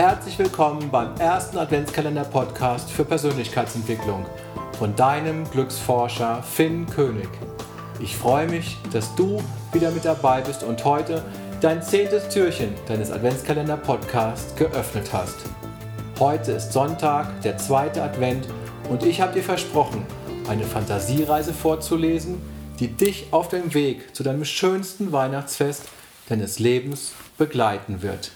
Herzlich willkommen beim ersten Adventskalender-Podcast für Persönlichkeitsentwicklung von deinem Glücksforscher Finn König. Ich freue mich, dass du wieder mit dabei bist und heute dein zehntes Türchen deines Adventskalender-Podcasts geöffnet hast. Heute ist Sonntag, der zweite Advent und ich habe dir versprochen, eine Fantasiereise vorzulesen, die dich auf dem Weg zu deinem schönsten Weihnachtsfest deines Lebens begleiten wird.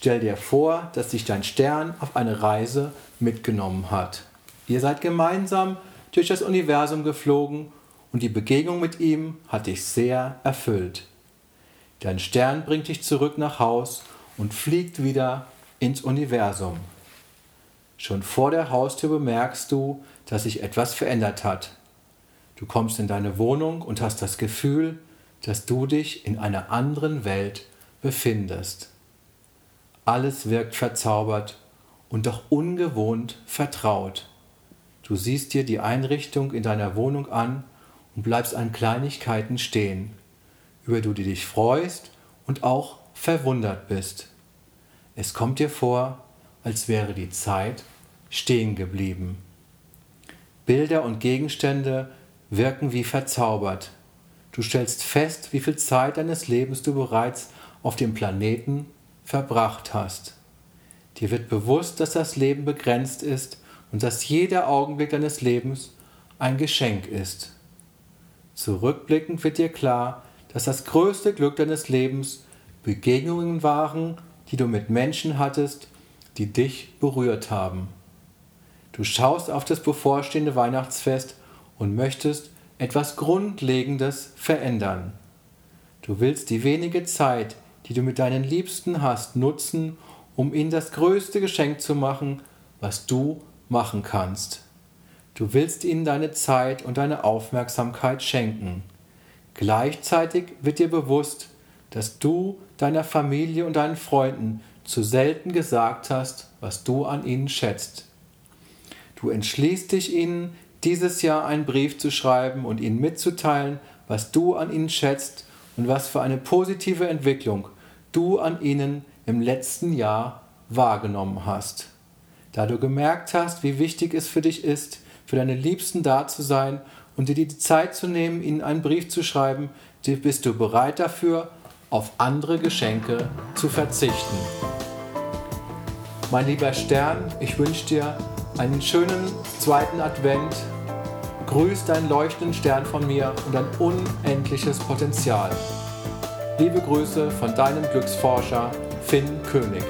Stell dir vor, dass dich dein Stern auf eine Reise mitgenommen hat. Ihr seid gemeinsam durch das Universum geflogen und die Begegnung mit ihm hat dich sehr erfüllt. Dein Stern bringt dich zurück nach Haus und fliegt wieder ins Universum. Schon vor der Haustür bemerkst du, dass sich etwas verändert hat. Du kommst in deine Wohnung und hast das Gefühl, dass du dich in einer anderen Welt befindest. Alles wirkt verzaubert und doch ungewohnt vertraut. Du siehst dir die Einrichtung in deiner Wohnung an und bleibst an Kleinigkeiten stehen, über die du dich freust und auch verwundert bist. Es kommt dir vor, als wäre die Zeit stehen geblieben. Bilder und Gegenstände wirken wie verzaubert. Du stellst fest, wie viel Zeit deines Lebens du bereits auf dem Planeten verbracht hast. Dir wird bewusst, dass das Leben begrenzt ist und dass jeder Augenblick deines Lebens ein Geschenk ist. Zurückblickend wird dir klar, dass das größte Glück deines Lebens Begegnungen waren, die du mit Menschen hattest, die dich berührt haben. Du schaust auf das bevorstehende Weihnachtsfest und möchtest etwas Grundlegendes verändern. Du willst die wenige Zeit, die du mit deinen Liebsten hast, nutzen, um ihnen das größte Geschenk zu machen, was du machen kannst. Du willst ihnen deine Zeit und deine Aufmerksamkeit schenken. Gleichzeitig wird dir bewusst, dass du deiner Familie und deinen Freunden zu selten gesagt hast, was du an ihnen schätzt. Du entschließt dich ihnen, dieses Jahr einen Brief zu schreiben und ihnen mitzuteilen, was du an ihnen schätzt und was für eine positive Entwicklung du an ihnen im letzten Jahr wahrgenommen hast. Da du gemerkt hast, wie wichtig es für dich ist, für deine Liebsten da zu sein und dir die Zeit zu nehmen, ihnen einen Brief zu schreiben, bist du bereit dafür, auf andere Geschenke zu verzichten. Mein lieber Stern, ich wünsche dir einen schönen zweiten Advent. Grüß deinen leuchtenden Stern von mir und ein unendliches Potenzial. Liebe Grüße von deinem Glücksforscher Finn König.